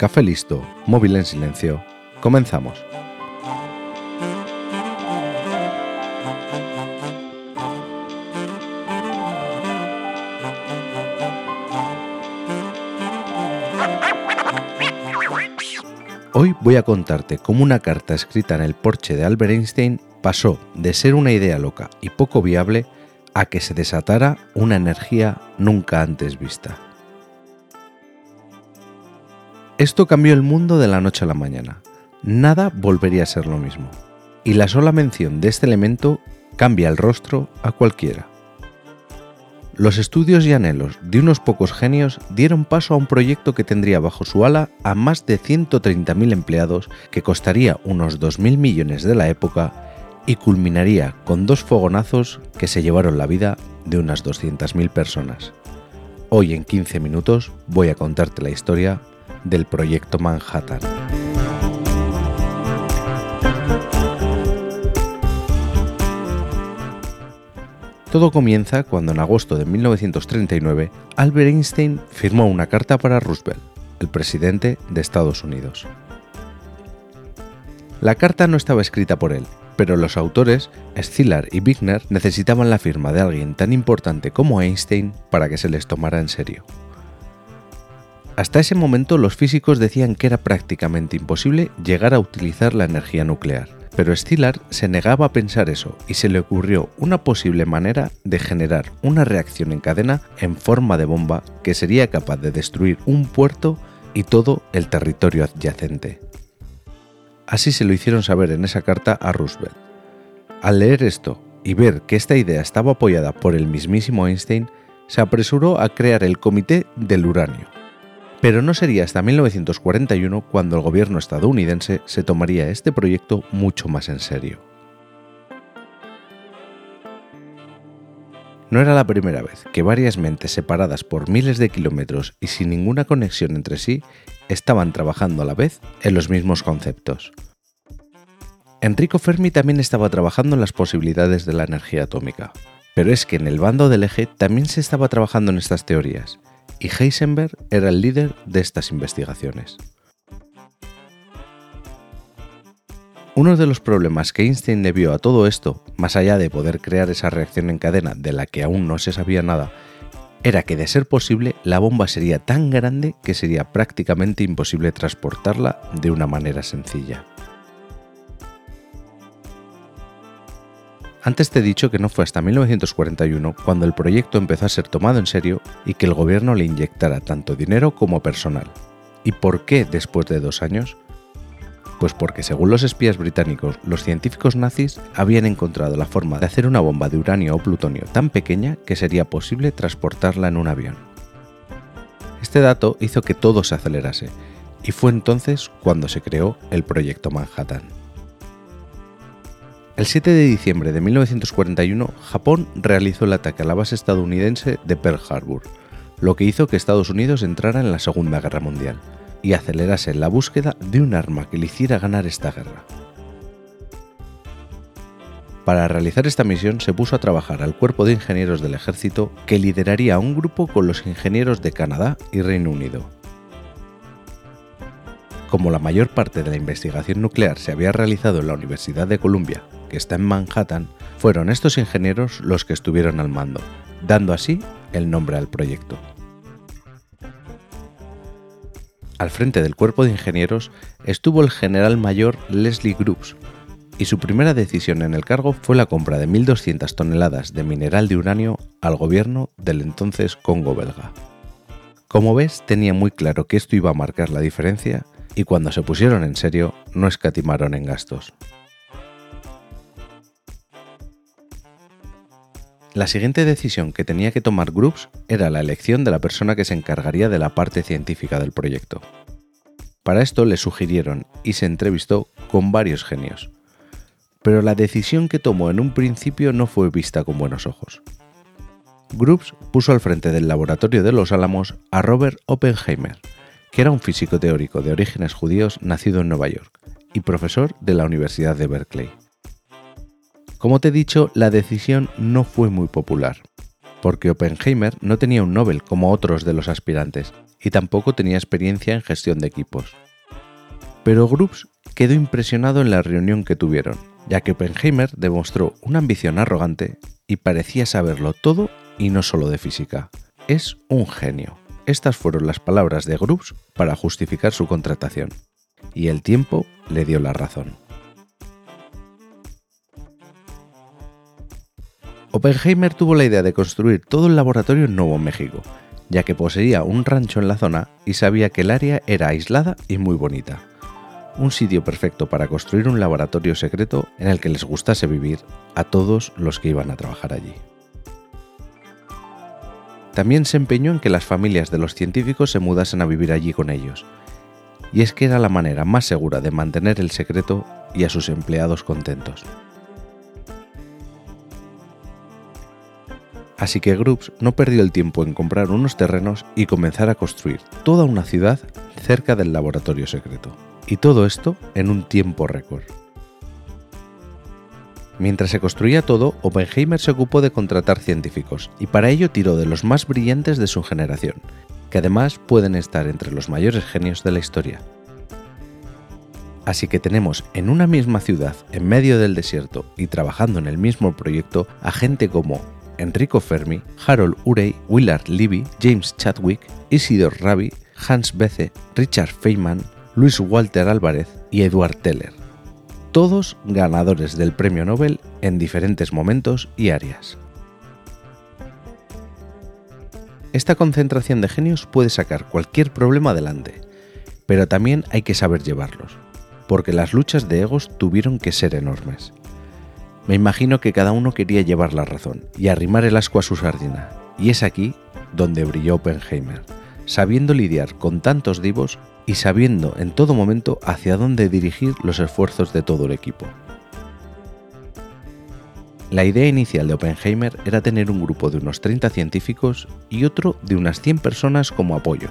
Café listo, móvil en silencio. Comenzamos. Hoy voy a contarte cómo una carta escrita en el porche de Albert Einstein pasó de ser una idea loca y poco viable a que se desatara una energía nunca antes vista. Esto cambió el mundo de la noche a la mañana. Nada volvería a ser lo mismo. Y la sola mención de este elemento cambia el rostro a cualquiera. Los estudios y anhelos de unos pocos genios dieron paso a un proyecto que tendría bajo su ala a más de 130.000 empleados, que costaría unos 2.000 millones de la época y culminaría con dos fogonazos que se llevaron la vida de unas 200.000 personas. Hoy en 15 minutos voy a contarte la historia del proyecto Manhattan. Todo comienza cuando en agosto de 1939 Albert Einstein firmó una carta para Roosevelt, el presidente de Estados Unidos. La carta no estaba escrita por él, pero los autores, Szilard y Wigner, necesitaban la firma de alguien tan importante como Einstein para que se les tomara en serio. Hasta ese momento los físicos decían que era prácticamente imposible llegar a utilizar la energía nuclear, pero Szilard se negaba a pensar eso y se le ocurrió una posible manera de generar una reacción en cadena en forma de bomba que sería capaz de destruir un puerto y todo el territorio adyacente. Así se lo hicieron saber en esa carta a Roosevelt. Al leer esto y ver que esta idea estaba apoyada por el mismísimo Einstein, se apresuró a crear el Comité del Uranio, pero no sería hasta 1941 cuando el gobierno estadounidense se tomaría este proyecto mucho más en serio. No era la primera vez que varias mentes separadas por miles de kilómetros y sin ninguna conexión entre sí estaban trabajando a la vez en los mismos conceptos. Enrico Fermi también estaba trabajando en las posibilidades de la energía atómica, pero es que en el bando del eje también se estaba trabajando en estas teorías, y Heisenberg era el líder de estas investigaciones. Uno de los problemas que Einstein le vio a todo esto, más allá de poder crear esa reacción en cadena de la que aún no se sabía nada, era que de ser posible la bomba sería tan grande que sería prácticamente imposible transportarla de una manera sencilla. Antes te he dicho que no fue hasta 1941 cuando el proyecto empezó a ser tomado en serio y que el gobierno le inyectara tanto dinero como personal. ¿Y por qué después de dos años? Pues porque según los espías británicos, los científicos nazis habían encontrado la forma de hacer una bomba de uranio o plutonio tan pequeña que sería posible transportarla en un avión. Este dato hizo que todo se acelerase, y fue entonces cuando se creó el Proyecto Manhattan. El 7 de diciembre de 1941, Japón realizó el ataque a la base estadounidense de Pearl Harbor, lo que hizo que Estados Unidos entrara en la Segunda Guerra Mundial y acelerase la búsqueda de un arma que le hiciera ganar esta guerra. Para realizar esta misión se puso a trabajar al cuerpo de ingenieros del ejército que lideraría un grupo con los ingenieros de Canadá y Reino Unido. Como la mayor parte de la investigación nuclear se había realizado en la Universidad de Columbia que está en Manhattan, fueron estos ingenieros los que estuvieron al mando, dando así el nombre al proyecto. Al frente del cuerpo de ingenieros estuvo el general mayor Leslie Groups, y su primera decisión en el cargo fue la compra de 1.200 toneladas de mineral de uranio al gobierno del entonces Congo belga. Como ves, tenía muy claro que esto iba a marcar la diferencia y cuando se pusieron en serio no escatimaron en gastos. La siguiente decisión que tenía que tomar Groups era la elección de la persona que se encargaría de la parte científica del proyecto. Para esto le sugirieron y se entrevistó con varios genios. Pero la decisión que tomó en un principio no fue vista con buenos ojos. Groups puso al frente del laboratorio de los Álamos a Robert Oppenheimer, que era un físico teórico de orígenes judíos nacido en Nueva York y profesor de la Universidad de Berkeley. Como te he dicho, la decisión no fue muy popular, porque Oppenheimer no tenía un Nobel como otros de los aspirantes, y tampoco tenía experiencia en gestión de equipos. Pero Grubbs quedó impresionado en la reunión que tuvieron, ya que Oppenheimer demostró una ambición arrogante y parecía saberlo todo y no solo de física. Es un genio. Estas fueron las palabras de Grubbs para justificar su contratación. Y el tiempo le dio la razón. Oppenheimer tuvo la idea de construir todo el laboratorio en Nuevo México, ya que poseía un rancho en la zona y sabía que el área era aislada y muy bonita. Un sitio perfecto para construir un laboratorio secreto en el que les gustase vivir a todos los que iban a trabajar allí. También se empeñó en que las familias de los científicos se mudasen a vivir allí con ellos, y es que era la manera más segura de mantener el secreto y a sus empleados contentos. Así que Groups no perdió el tiempo en comprar unos terrenos y comenzar a construir toda una ciudad cerca del laboratorio secreto. Y todo esto en un tiempo récord. Mientras se construía todo, Oppenheimer se ocupó de contratar científicos y para ello tiró de los más brillantes de su generación, que además pueden estar entre los mayores genios de la historia. Así que tenemos en una misma ciudad, en medio del desierto y trabajando en el mismo proyecto, a gente como Enrico Fermi, Harold Urey, Willard Levy, James Chadwick, Isidor Rabi, Hans Bethe, Richard Feynman, Luis Walter Álvarez y Edward Teller. Todos ganadores del premio Nobel en diferentes momentos y áreas. Esta concentración de genios puede sacar cualquier problema adelante, pero también hay que saber llevarlos, porque las luchas de egos tuvieron que ser enormes. Me imagino que cada uno quería llevar la razón y arrimar el asco a su sardina, y es aquí donde brilló Oppenheimer, sabiendo lidiar con tantos divos y sabiendo en todo momento hacia dónde dirigir los esfuerzos de todo el equipo. La idea inicial de Oppenheimer era tener un grupo de unos 30 científicos y otro de unas 100 personas como apoyo,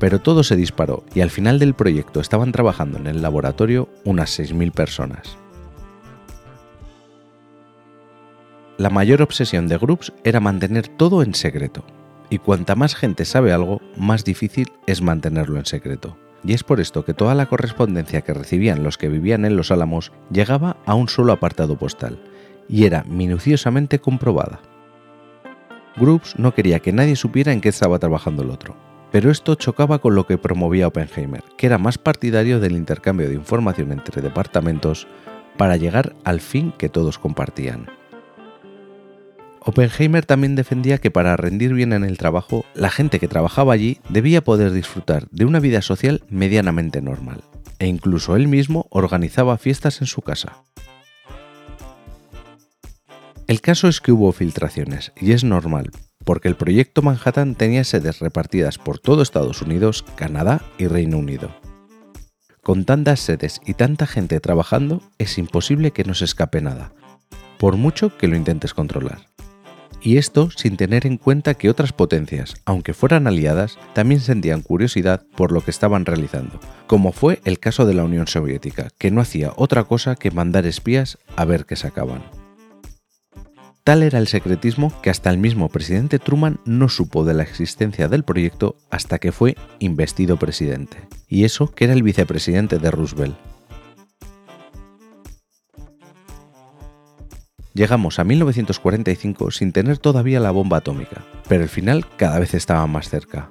pero todo se disparó y al final del proyecto estaban trabajando en el laboratorio unas 6.000 personas. La mayor obsesión de Groups era mantener todo en secreto, y cuanta más gente sabe algo, más difícil es mantenerlo en secreto. Y es por esto que toda la correspondencia que recibían los que vivían en Los Álamos llegaba a un solo apartado postal, y era minuciosamente comprobada. Groups no quería que nadie supiera en qué estaba trabajando el otro, pero esto chocaba con lo que promovía Oppenheimer, que era más partidario del intercambio de información entre departamentos para llegar al fin que todos compartían. Oppenheimer también defendía que para rendir bien en el trabajo, la gente que trabajaba allí debía poder disfrutar de una vida social medianamente normal, e incluso él mismo organizaba fiestas en su casa. El caso es que hubo filtraciones, y es normal, porque el proyecto Manhattan tenía sedes repartidas por todo Estados Unidos, Canadá y Reino Unido. Con tantas sedes y tanta gente trabajando, es imposible que no se escape nada, por mucho que lo intentes controlar y esto sin tener en cuenta que otras potencias, aunque fueran aliadas, también sentían curiosidad por lo que estaban realizando, como fue el caso de la Unión Soviética, que no hacía otra cosa que mandar espías a ver qué sacaban. Tal era el secretismo que hasta el mismo presidente Truman no supo de la existencia del proyecto hasta que fue investido presidente, y eso que era el vicepresidente de Roosevelt, Llegamos a 1945 sin tener todavía la bomba atómica, pero el final cada vez estaba más cerca,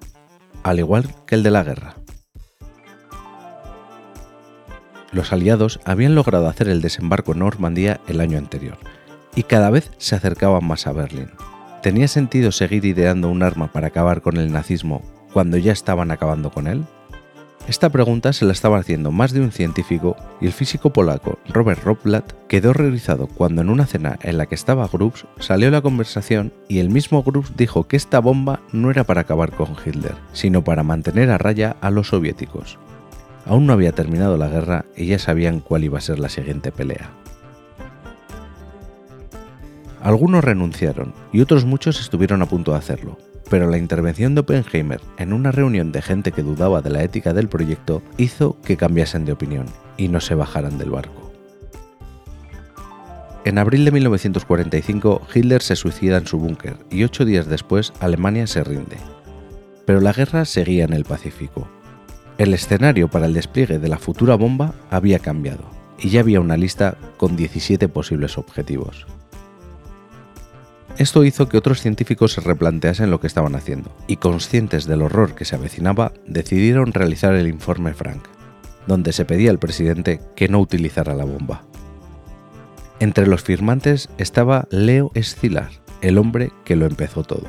al igual que el de la guerra. Los aliados habían logrado hacer el desembarco en Normandía el año anterior, y cada vez se acercaban más a Berlín. ¿Tenía sentido seguir ideando un arma para acabar con el nazismo cuando ya estaban acabando con él? Esta pregunta se la estaba haciendo más de un científico y el físico polaco Robert Rotblat quedó realizado cuando en una cena en la que estaba Grubbs salió la conversación y el mismo Grubbs dijo que esta bomba no era para acabar con Hitler, sino para mantener a raya a los soviéticos. Aún no había terminado la guerra y ya sabían cuál iba a ser la siguiente pelea. Algunos renunciaron y otros muchos estuvieron a punto de hacerlo, pero la intervención de Oppenheimer en una reunión de gente que dudaba de la ética del proyecto hizo que cambiasen de opinión y no se bajaran del barco. En abril de 1945, Hitler se suicida en su búnker y ocho días después Alemania se rinde. Pero la guerra seguía en el Pacífico. El escenario para el despliegue de la futura bomba había cambiado y ya había una lista con 17 posibles objetivos. Esto hizo que otros científicos se replanteasen lo que estaban haciendo, y conscientes del horror que se avecinaba, decidieron realizar el informe Frank, donde se pedía al presidente que no utilizara la bomba. Entre los firmantes estaba Leo Escilar, el hombre que lo empezó todo.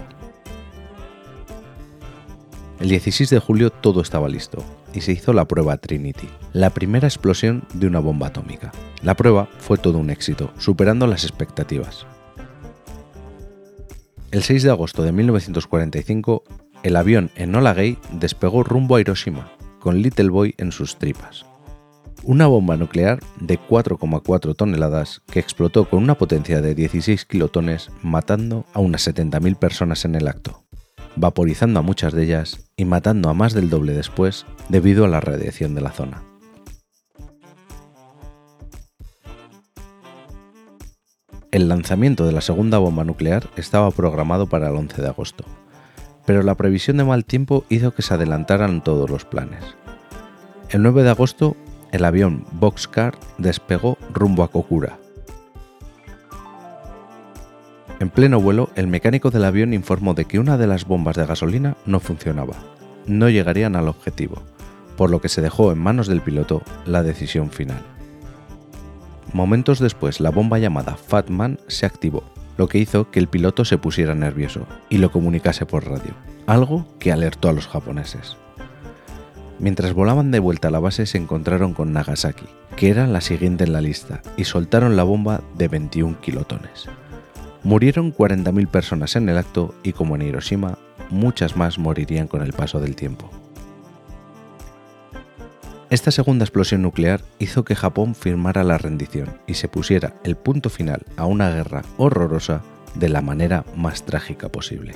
El 16 de julio todo estaba listo y se hizo la prueba Trinity, la primera explosión de una bomba atómica. La prueba fue todo un éxito, superando las expectativas. El 6 de agosto de 1945, el avión Enola Gay despegó rumbo a Hiroshima, con Little Boy en sus tripas. Una bomba nuclear de 4,4 toneladas que explotó con una potencia de 16 kilotones, matando a unas 70.000 personas en el acto, vaporizando a muchas de ellas y matando a más del doble después debido a la radiación de la zona. El lanzamiento de la segunda bomba nuclear estaba programado para el 11 de agosto, pero la previsión de mal tiempo hizo que se adelantaran todos los planes. El 9 de agosto, el avión Boxcar despegó rumbo a Kokura. En pleno vuelo, el mecánico del avión informó de que una de las bombas de gasolina no funcionaba. No llegarían al objetivo, por lo que se dejó en manos del piloto la decisión final. Momentos después, la bomba llamada Fatman se activó, lo que hizo que el piloto se pusiera nervioso y lo comunicase por radio, algo que alertó a los japoneses. Mientras volaban de vuelta a la base se encontraron con Nagasaki, que era la siguiente en la lista, y soltaron la bomba de 21 kilotones. Murieron 40.000 personas en el acto y como en Hiroshima, muchas más morirían con el paso del tiempo. Esta segunda explosión nuclear hizo que Japón firmara la rendición y se pusiera el punto final a una guerra horrorosa de la manera más trágica posible.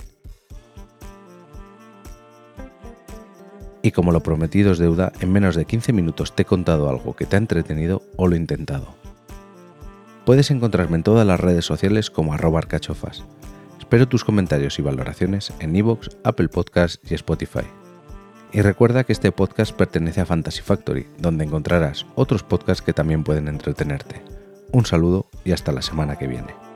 Y como lo prometido es deuda, en menos de 15 minutos te he contado algo que te ha entretenido o lo he intentado. Puedes encontrarme en todas las redes sociales como arroba arcachofas. Espero tus comentarios y valoraciones en iVoox, Apple Podcasts y Spotify. Y recuerda que este podcast pertenece a Fantasy Factory, donde encontrarás otros podcasts que también pueden entretenerte. Un saludo y hasta la semana que viene.